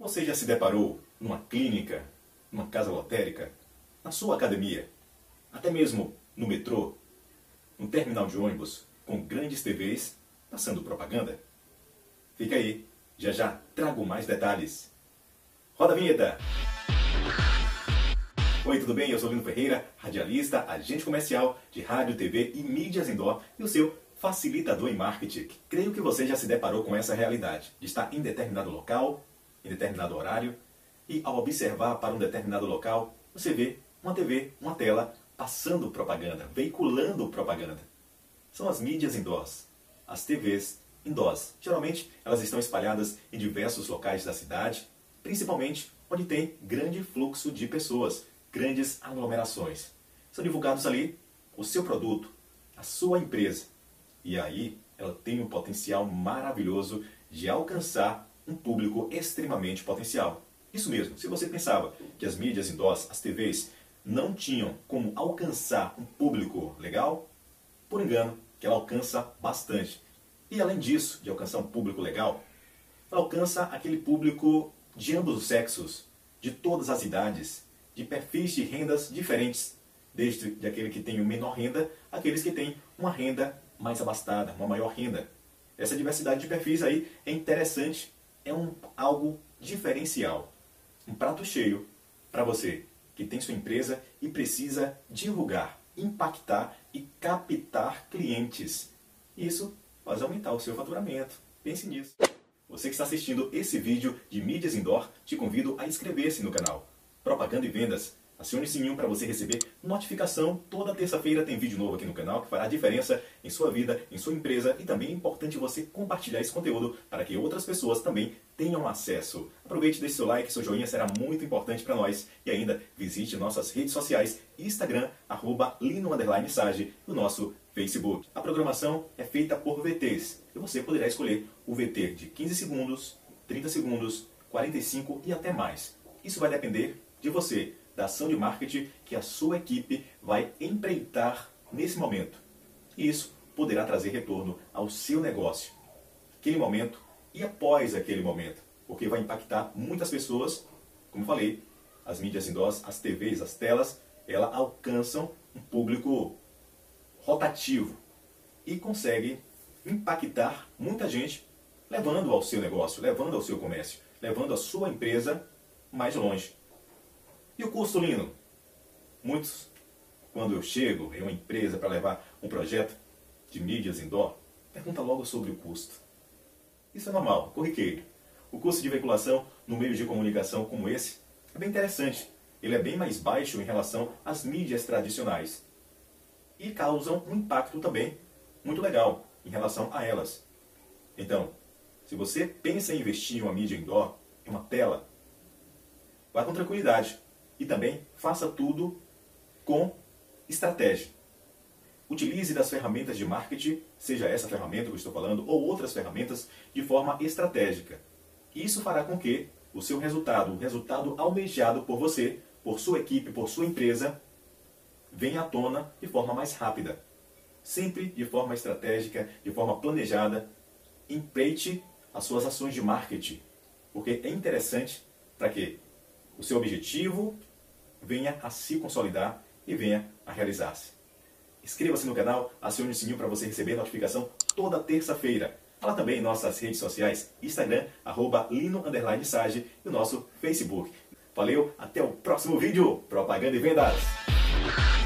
Você já se deparou numa clínica, numa casa lotérica, na sua academia, até mesmo no metrô, no terminal de ônibus, com grandes TVs passando propaganda? Fica aí, já já trago mais detalhes. Roda a vinheta! Oi, tudo bem? Eu sou Lino Ferreira, radialista, agente comercial de rádio, TV e mídias indoor e o seu facilitador em marketing. Creio que você já se deparou com essa realidade de estar em determinado local, em determinado horário, e ao observar para um determinado local, você vê uma TV, uma tela, passando propaganda, veiculando propaganda. São as mídias indoors, as TVs indoors. Geralmente, elas estão espalhadas em diversos locais da cidade, principalmente onde tem grande fluxo de pessoas, grandes aglomerações. São divulgados ali o seu produto, a sua empresa. E aí, ela tem um potencial maravilhoso de alcançar um público extremamente potencial. Isso mesmo, se você pensava que as mídias indoors, as TVs, não tinham como alcançar um público legal, por engano, que ela alcança bastante. E além disso, de alcançar um público legal, ela alcança aquele público de ambos os sexos, de todas as idades, de perfis de rendas diferentes, desde aquele que tem menor renda, aqueles que têm uma renda mais abastada, uma maior renda. Essa diversidade de perfis aí é interessante é um, algo diferencial. Um prato cheio para você que tem sua empresa e precisa divulgar, impactar e captar clientes. Isso faz aumentar o seu faturamento. Pense nisso. Você que está assistindo esse vídeo de mídias indoor, te convido a inscrever-se no canal. Propaganda e Vendas Acione o sininho para você receber notificação. Toda terça-feira tem vídeo novo aqui no canal que fará diferença em sua vida, em sua empresa e também é importante você compartilhar esse conteúdo para que outras pessoas também tenham acesso. Aproveite, deixe seu like, seu joinha será muito importante para nós. E ainda visite nossas redes sociais, Instagram, arroba Lino Sage, e o nosso Facebook. A programação é feita por VTs e você poderá escolher o VT de 15 segundos, 30 segundos, 45 e até mais. Isso vai depender de você da ação de marketing que a sua equipe vai empreitar nesse momento. E isso poderá trazer retorno ao seu negócio, aquele momento e após aquele momento, porque vai impactar muitas pessoas, como falei, as mídias indoors, as TVs, as telas, elas alcançam um público rotativo e conseguem impactar muita gente, levando ao seu negócio, levando ao seu comércio, levando a sua empresa mais longe. E o custo, Lino? Muitos, quando eu chego em uma empresa para levar um projeto de mídias indoor, pergunta logo sobre o custo. Isso é normal, corriqueiro. O custo de veiculação no meio de comunicação como esse é bem interessante. Ele é bem mais baixo em relação às mídias tradicionais. E causam um impacto também muito legal em relação a elas. Então, se você pensa em investir em uma mídia indoor, em uma tela, vá com tranquilidade e também faça tudo com estratégia. Utilize das ferramentas de marketing, seja essa ferramenta que eu estou falando, ou outras ferramentas, de forma estratégica. Isso fará com que o seu resultado, o resultado almejado por você, por sua equipe, por sua empresa, venha à tona de forma mais rápida. Sempre de forma estratégica, de forma planejada. Empreite as suas ações de marketing, porque é interessante para que o seu objetivo venha a se consolidar e venha a realizar-se. Inscreva-se no canal, acione o sininho para você receber notificação toda terça-feira. Fala também em nossas redes sociais, Instagram, arroba Lino Sage, e o nosso Facebook. Valeu, até o próximo vídeo. Propaganda e vendas!